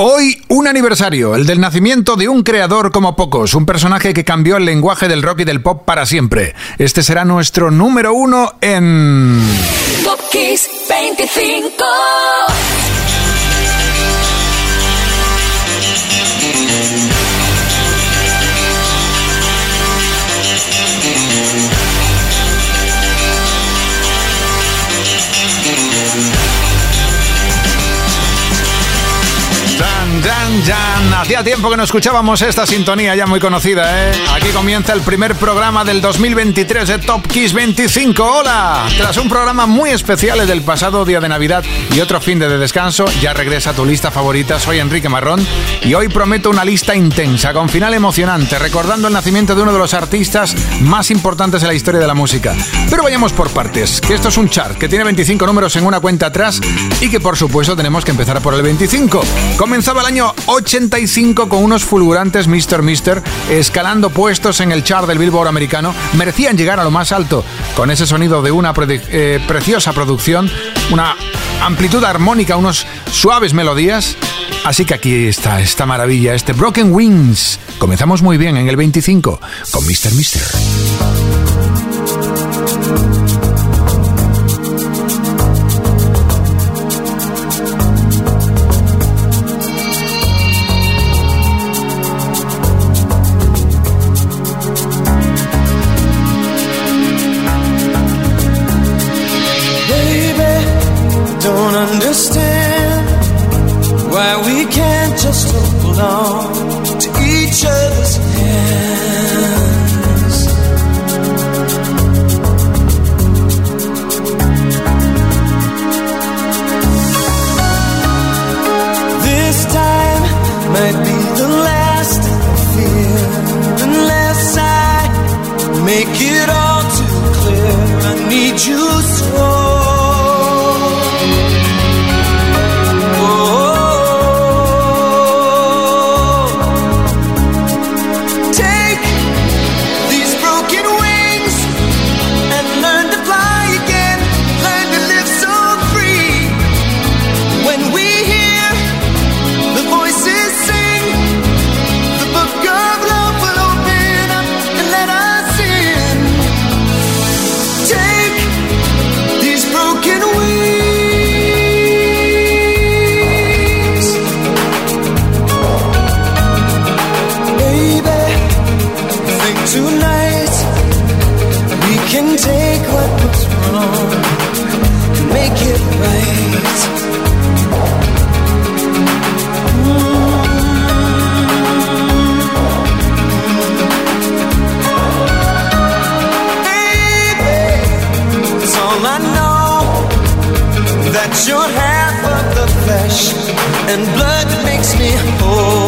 Hoy un aniversario, el del nacimiento de un creador como pocos, un personaje que cambió el lenguaje del rock y del pop para siempre. Este será nuestro número uno en... Top 25. Jan. Hacía tiempo que no escuchábamos esta sintonía ya muy conocida, ¿eh? Aquí comienza el primer programa del 2023 de Top Kiss 25. ¡Hola! Tras un programa muy especial el del pasado día de Navidad y otro fin de descanso, ya regresa tu lista favorita. Soy Enrique Marrón y hoy prometo una lista intensa con final emocionante, recordando el nacimiento de uno de los artistas más importantes en la historia de la música. Pero vayamos por partes, que esto es un chart que tiene 25 números en una cuenta atrás y que por supuesto tenemos que empezar por el 25. Comenzaba la año 85 con unos fulgurantes Mr. Mister escalando puestos en el chart del Billboard americano, merecían llegar a lo más alto con ese sonido de una eh, preciosa producción, una amplitud armónica, unos suaves melodías. Así que aquí está esta maravilla, este Broken Wings. Comenzamos muy bien en el 25 con Mr. Mister. myself, this flesh and blood makes me whole.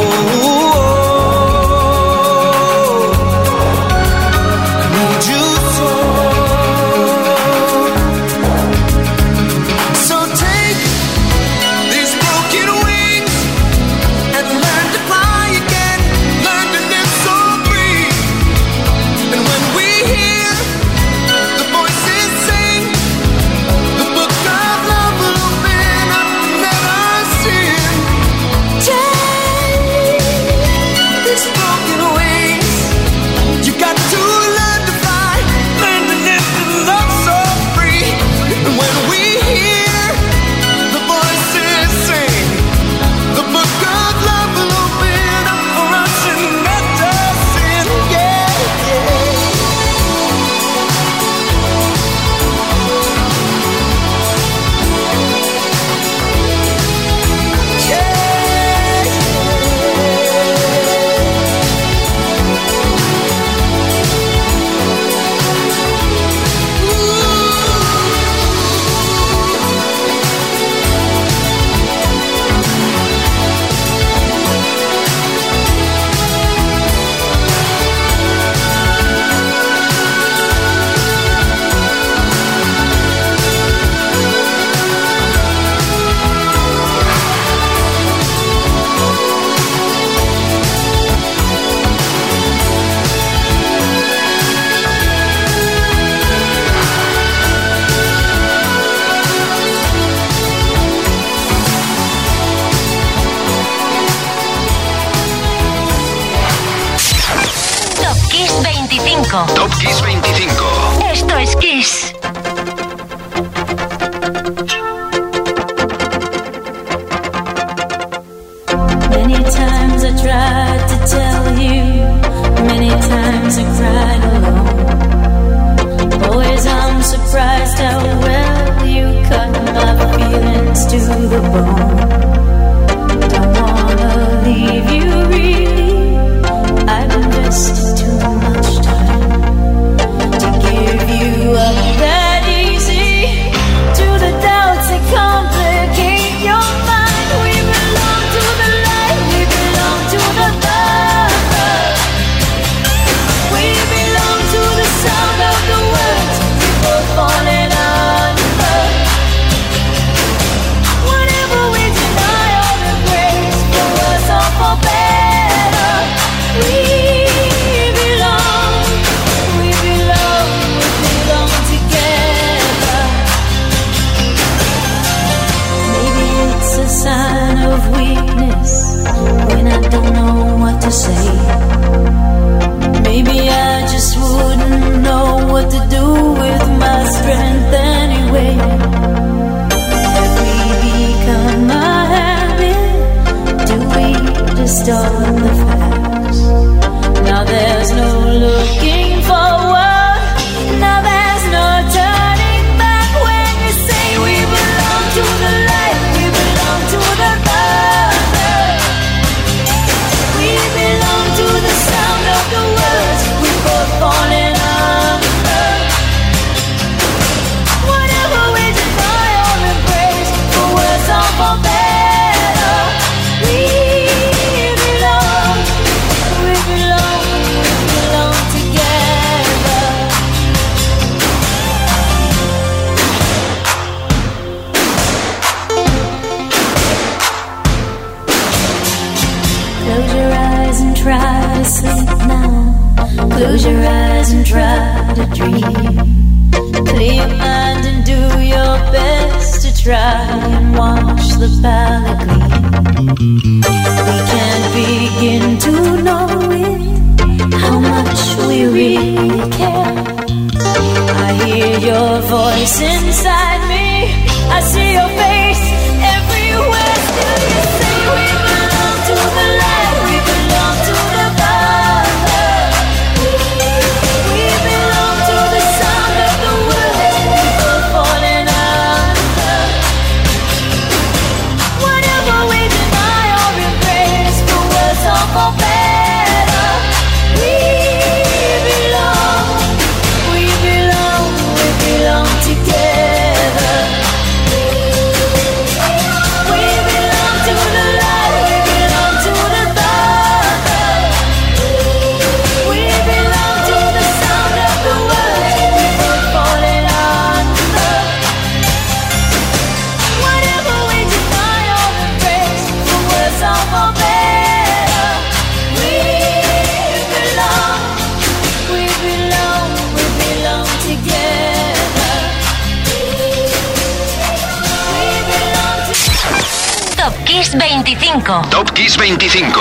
25. Top Kiss 25.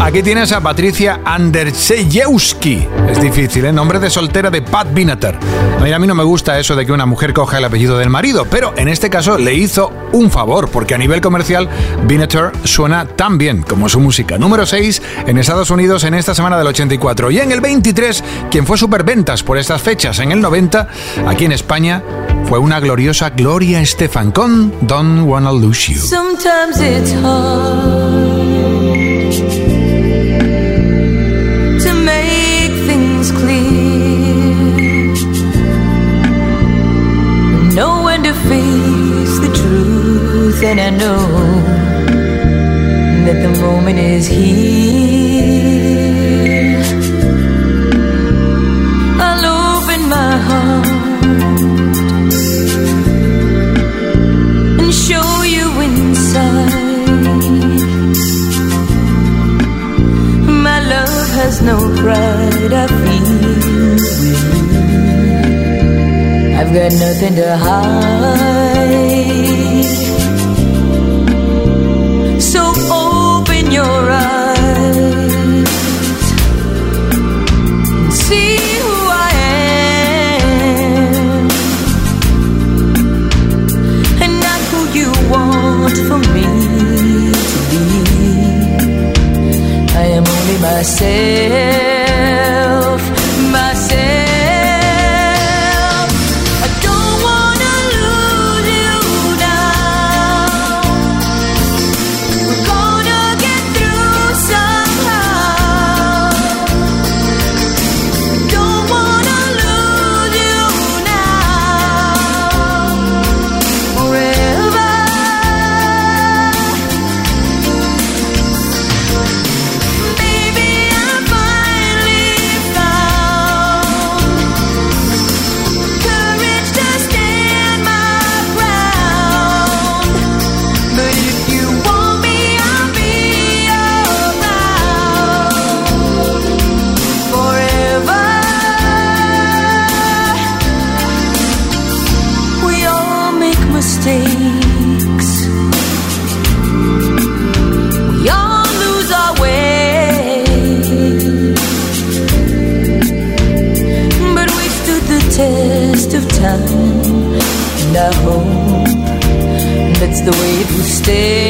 Aquí tienes a Patricia Andersejewski. Es difícil, ¿eh? Nombre de soltera de Pat Binater. Mira, a mí no me gusta eso de que una mujer coja el apellido del marido, pero en este caso le hizo un favor, porque a nivel comercial, Binater suena tan bien como su música. Número 6 en Estados Unidos en esta semana del 84. Y en el 23, quien fue superventas por estas fechas en el 90, aquí en España, Fue una gloriosa Gloria Estefan con Don't Wanna Lose You. Sometimes it's hard to make things clear. Know when to face the truth, and I know that the moment is here. tender heart. Stay.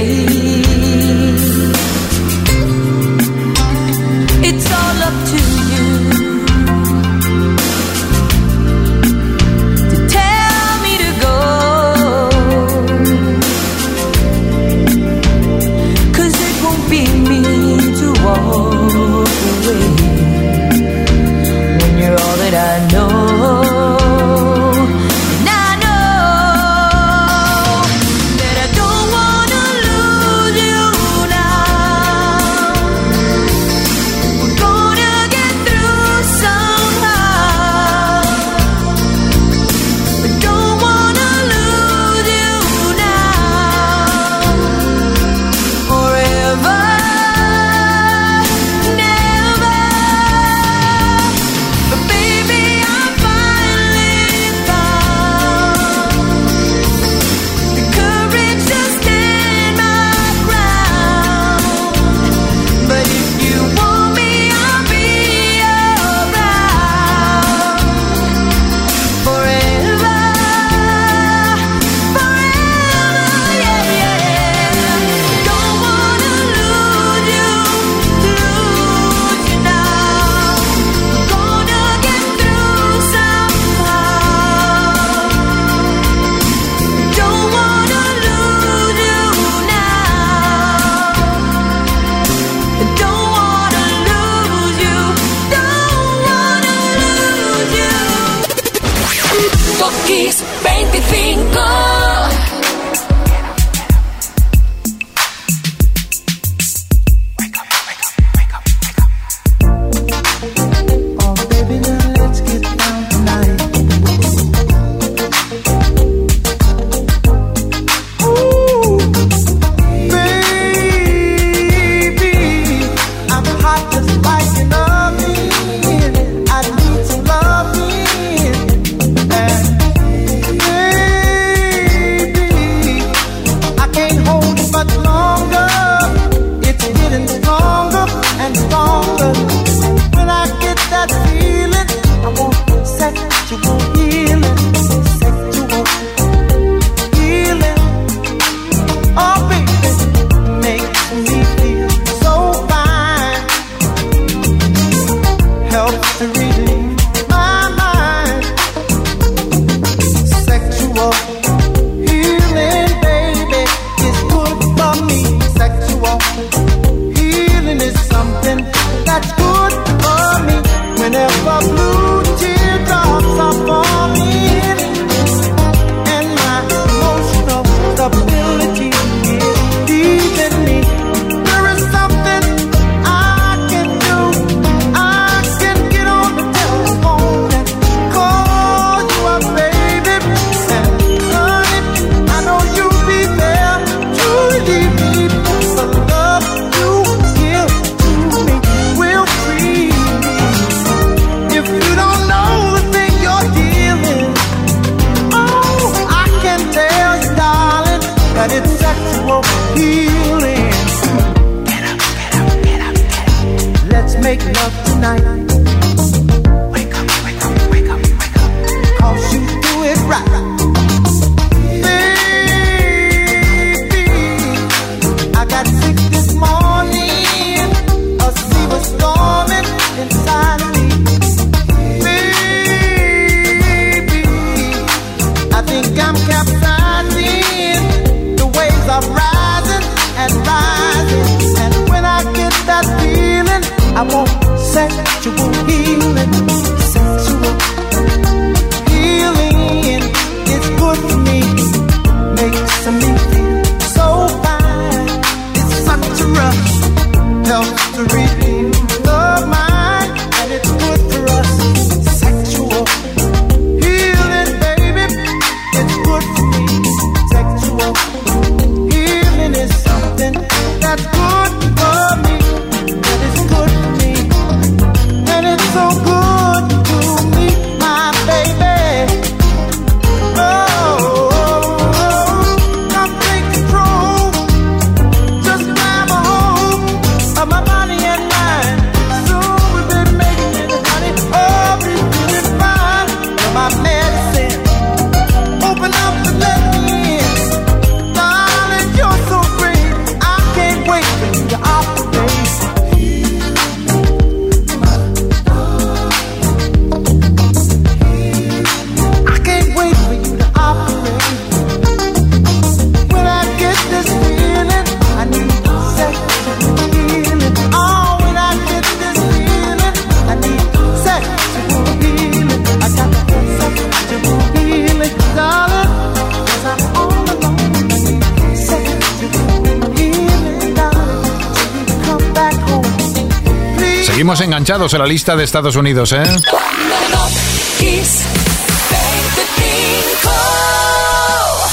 Enganchados a la lista de Estados Unidos, ¿eh?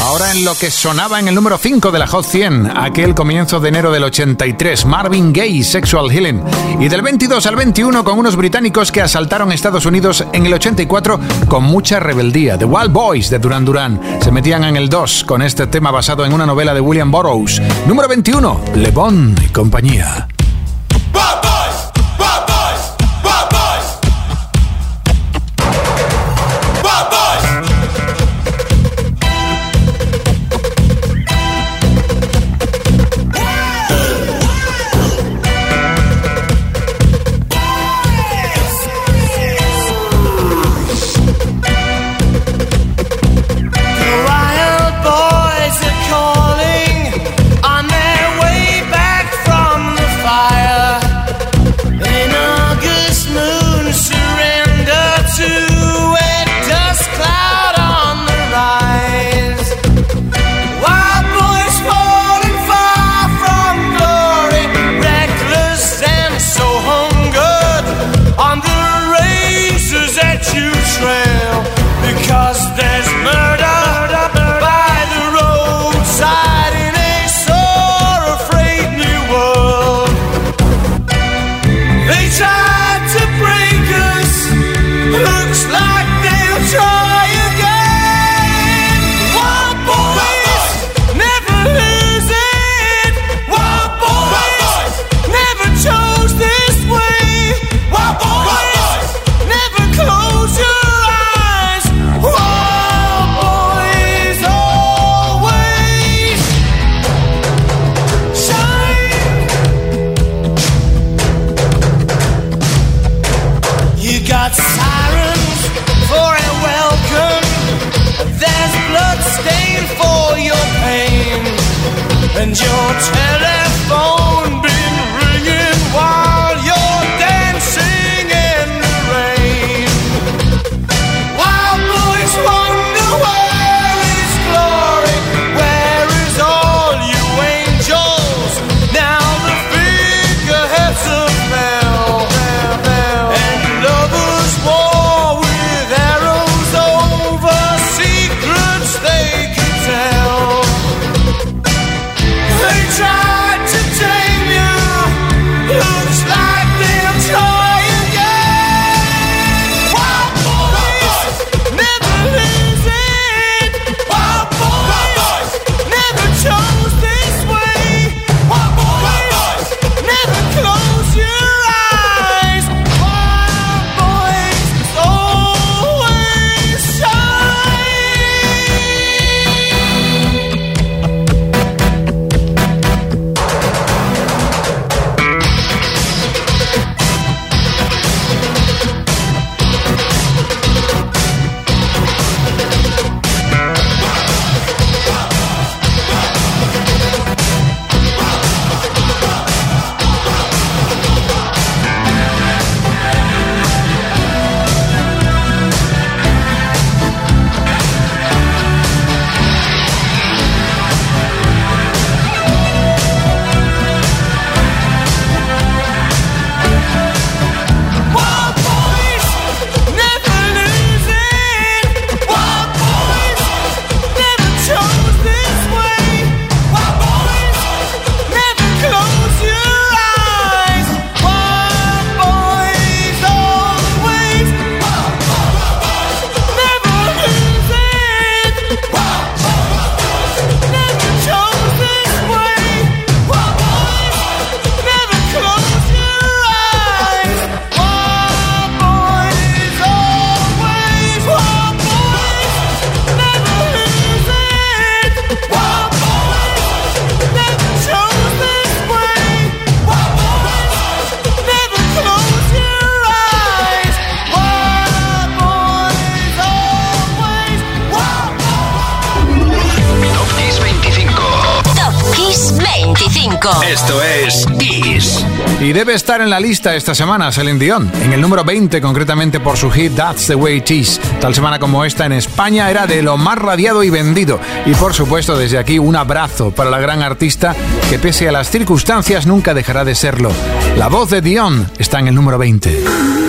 Ahora en lo que sonaba en el número 5 de la Hot 100, aquel comienzo de enero del 83, Marvin Gaye, Sexual Healing. Y del 22 al 21 con unos británicos que asaltaron Estados Unidos en el 84 con mucha rebeldía. The Wild Boys de Duran Duran se metían en el 2 con este tema basado en una novela de William Burroughs. Número 21, Le Bon y compañía. Y debe estar en la lista esta semana Celine Dion, en el número 20 concretamente por su hit That's the Way It Is. Tal semana como esta en España era de lo más radiado y vendido. Y por supuesto desde aquí un abrazo para la gran artista que pese a las circunstancias nunca dejará de serlo. La voz de Dion está en el número 20.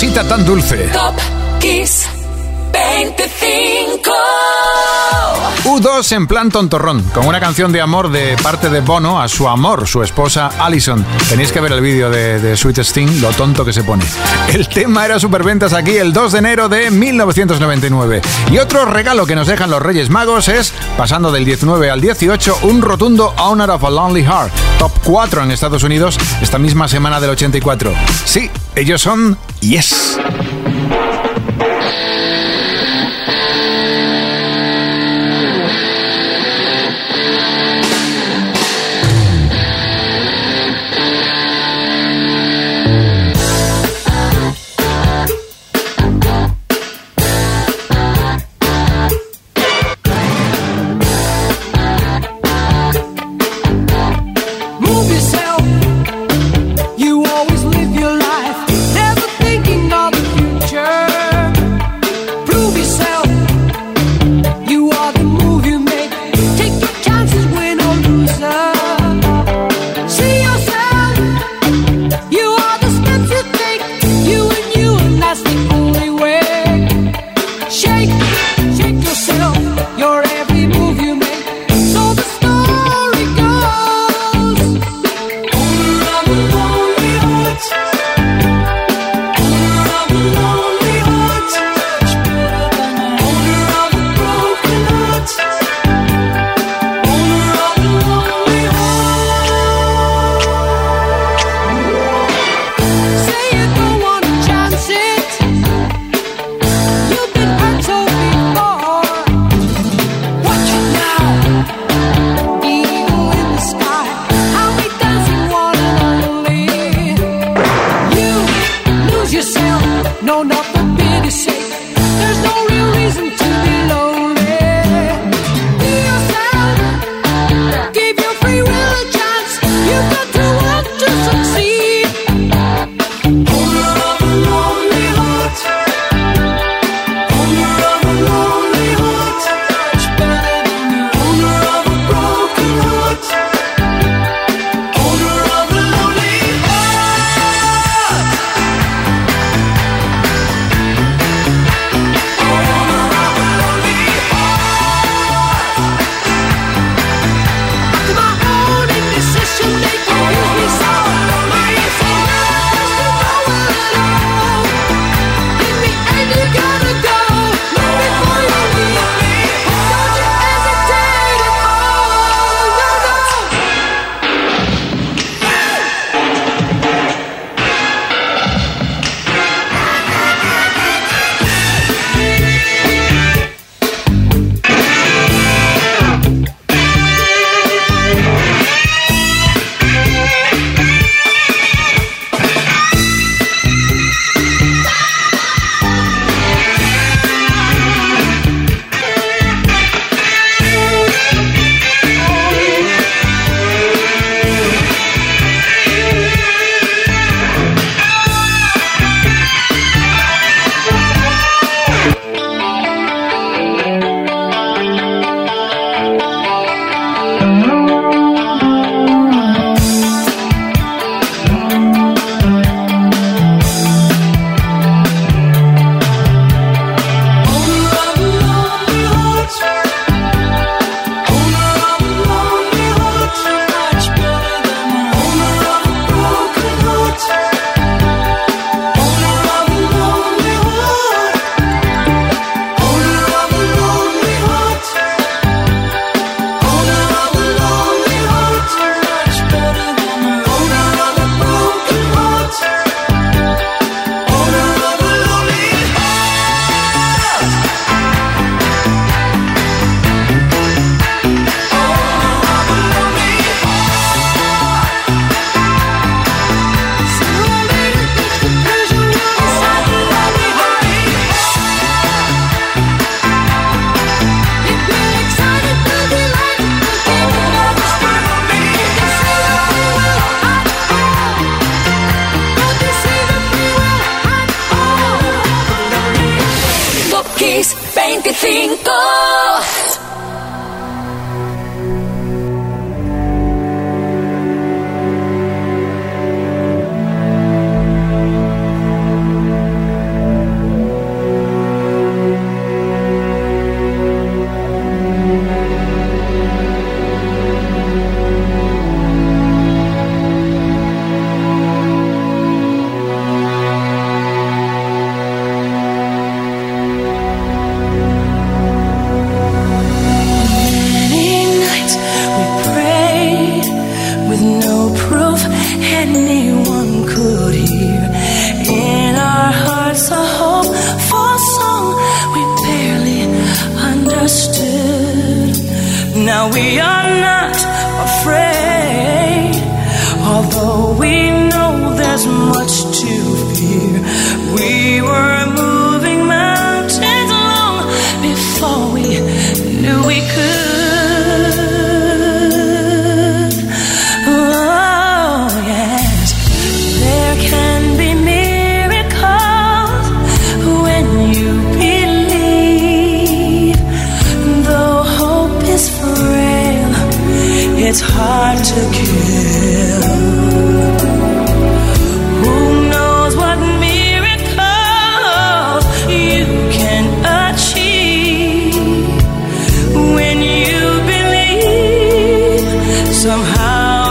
cosita tan dulce. Top Kiss 25. U2 en plan tontorrón, con una canción de amor de parte de Bono a su amor, su esposa Allison. Tenéis que ver el vídeo de, de Sweet Sting, lo tonto que se pone. El tema era Superventas aquí el 2 de enero de 1999. Y otro regalo que nos dejan los Reyes Magos es, pasando del 19 al 18, un rotundo Honor of a Lonely Heart, top 4 en Estados Unidos esta misma semana del 84. Sí, ellos son Yes. 25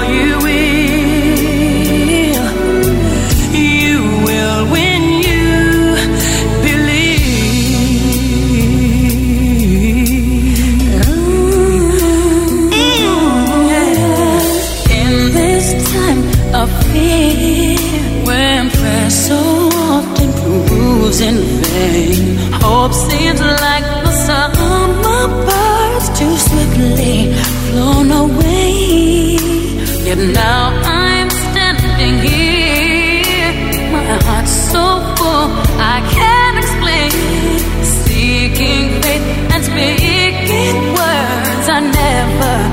you now I'm standing here, my heart's so full I can't explain. Seeking faith and speaking words I never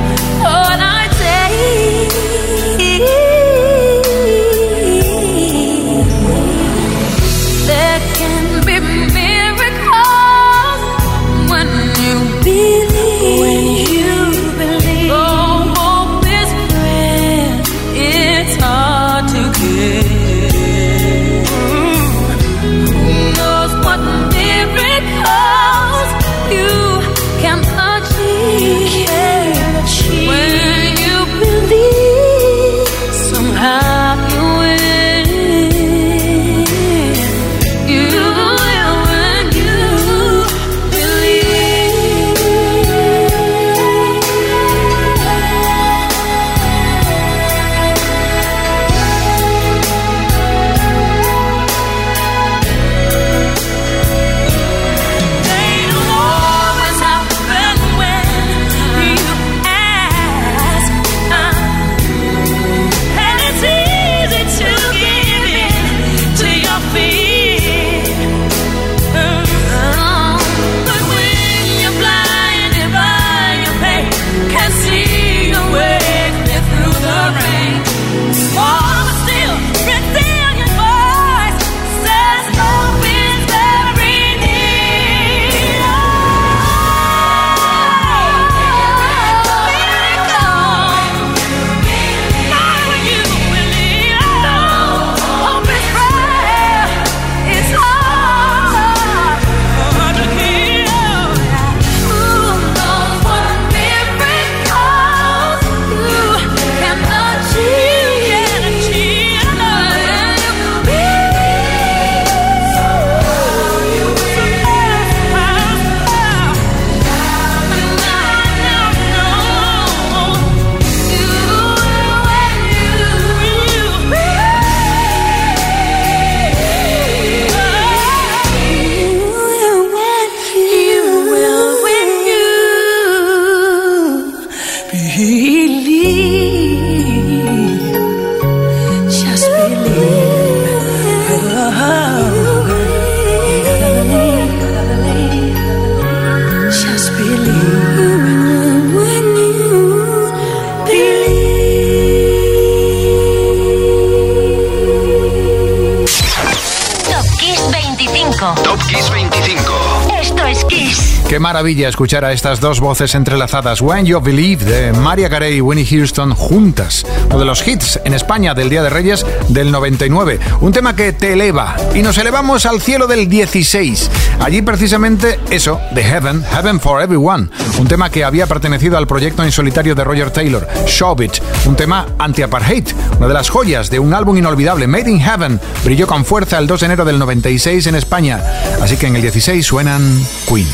maravilla escuchar a estas dos voces entrelazadas. When You Believe de Maria Carey y Winnie Houston juntas. Uno de los hits en España del Día de Reyes del 99. Un tema que te eleva. Y nos elevamos al cielo del 16. Allí precisamente eso, de Heaven, Heaven for Everyone. Un tema que había pertenecido al proyecto en solitario de Roger Taylor, Show It. Un tema anti-apartheid. Una de las joyas de un álbum inolvidable, Made in Heaven. Brilló con fuerza el 2 de enero del 96 en España. Así que en el 16 suenan Queen.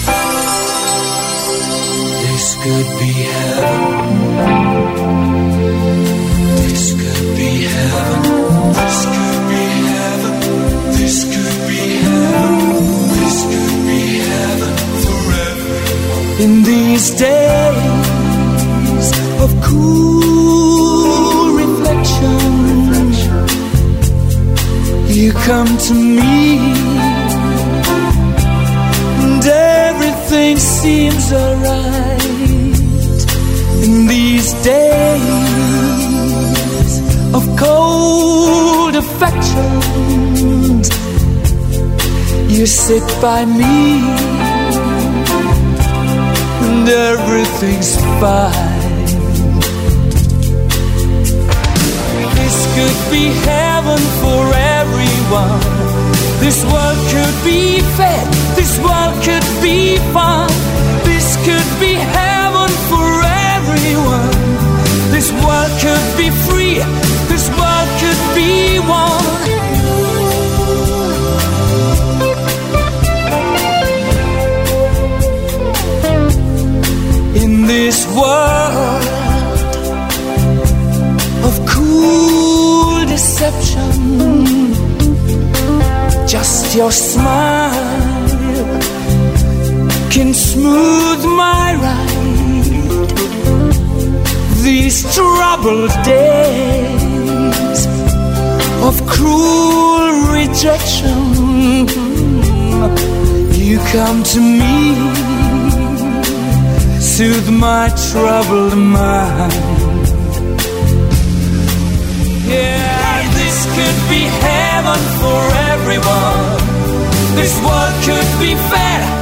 This could be heaven. This could be heaven. This could be heaven. This could be heaven. This could be heaven forever. In these days of cool reflection, you come to me. Everything seems alright in these days of cold affection. You sit by me, and everything's fine. This could be heaven for everyone. This world could be fair. This world could be fun. This could be heaven for everyone. This world could be free. This world could be one. In this world of cool deception. Just your smile can smooth my ride. These troubled days of cruel rejection. You come to me, soothe my troubled mind. Yeah, this could be heaven for everyone. This world could be fair.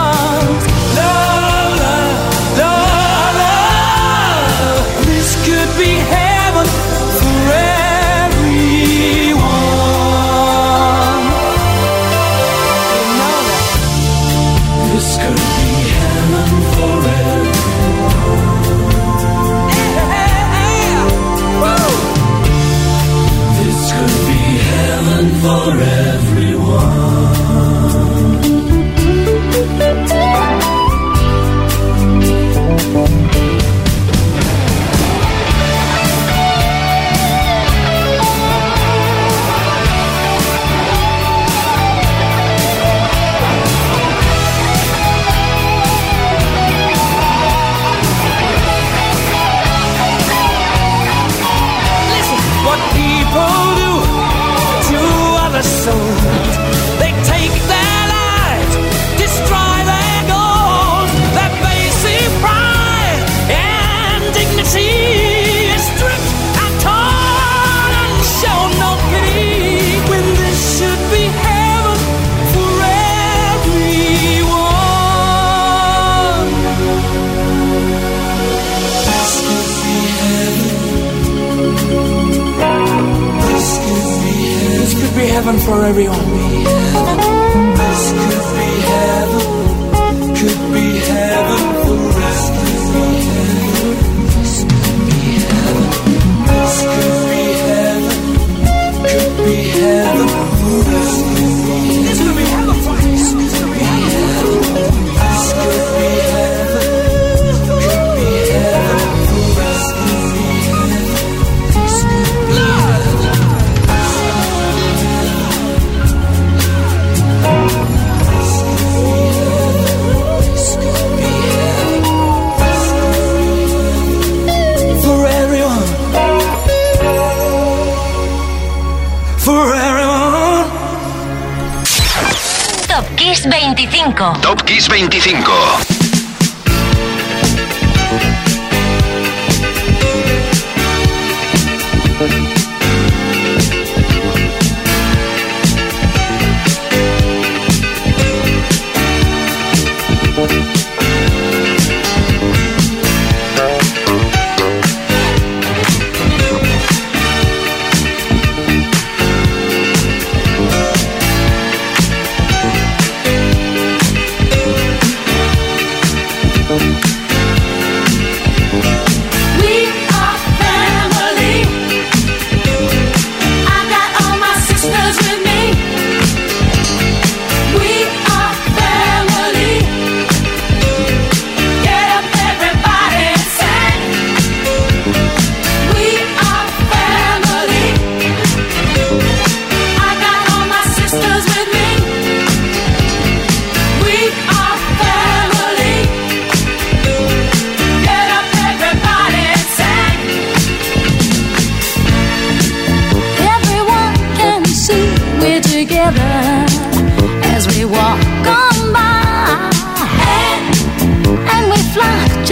Top Kiss 25.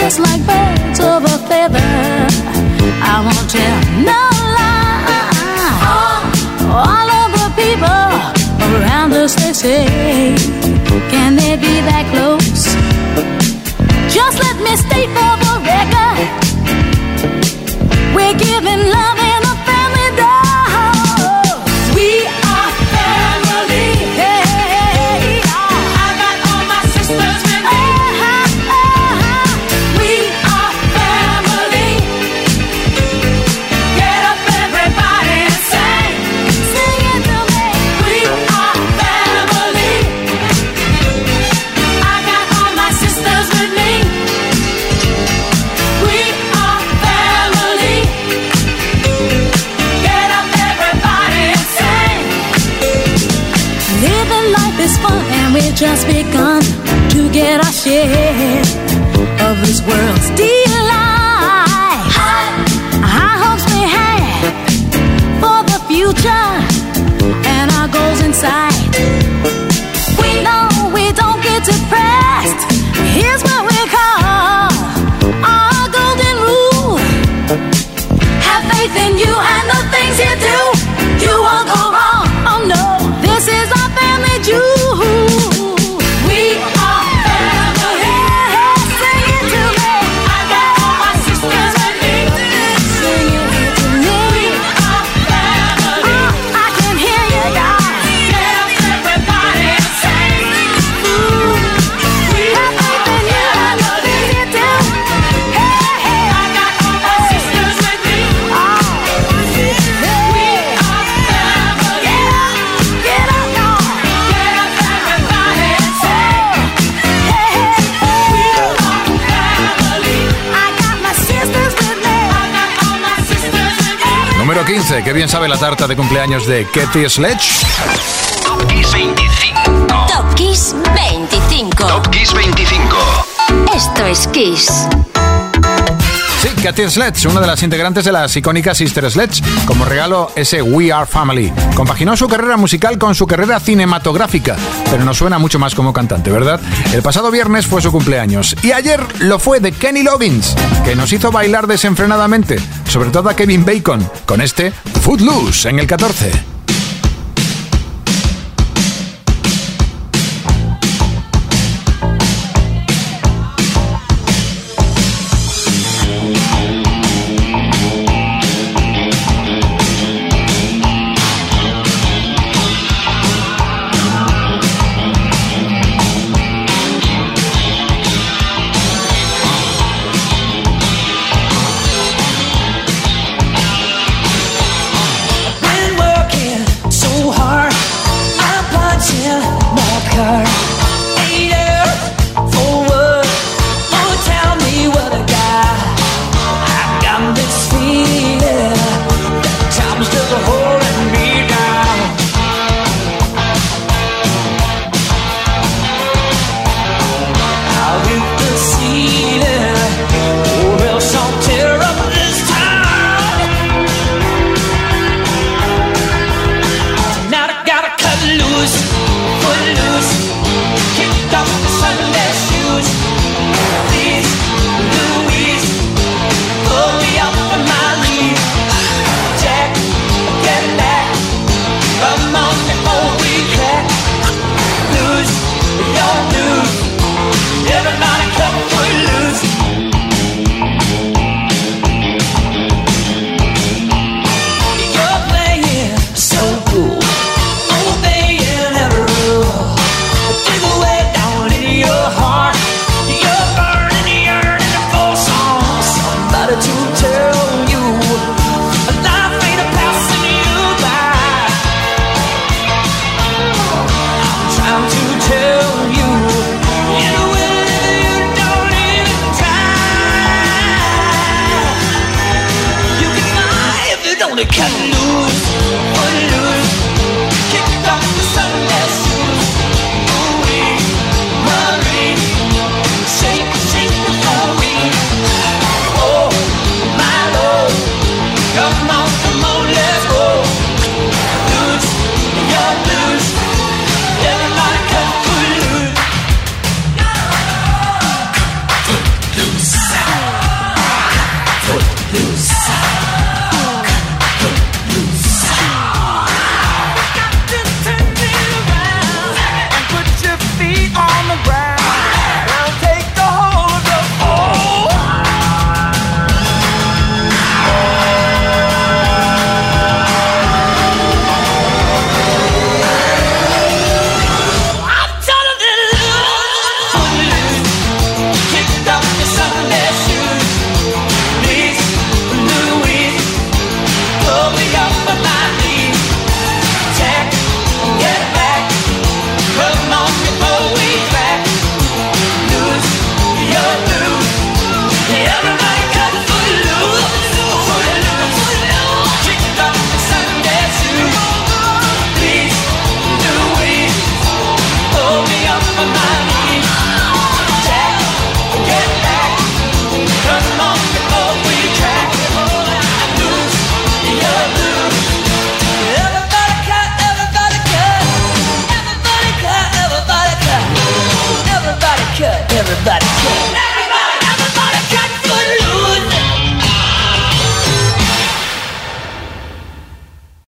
just like birds. que bien sabe la tarta de cumpleaños de Katie Sledge. Top Kiss 25. Top Kiss 25. Top Kiss 25. Esto es Kiss. Katy Sledge, una de las integrantes de las icónicas Sister Sledge, como regalo ese We Are Family. Compaginó su carrera musical con su carrera cinematográfica, pero nos suena mucho más como cantante, ¿verdad? El pasado viernes fue su cumpleaños y ayer lo fue de Kenny Loggins, que nos hizo bailar desenfrenadamente, sobre todo a Kevin Bacon, con este Footloose en el 14.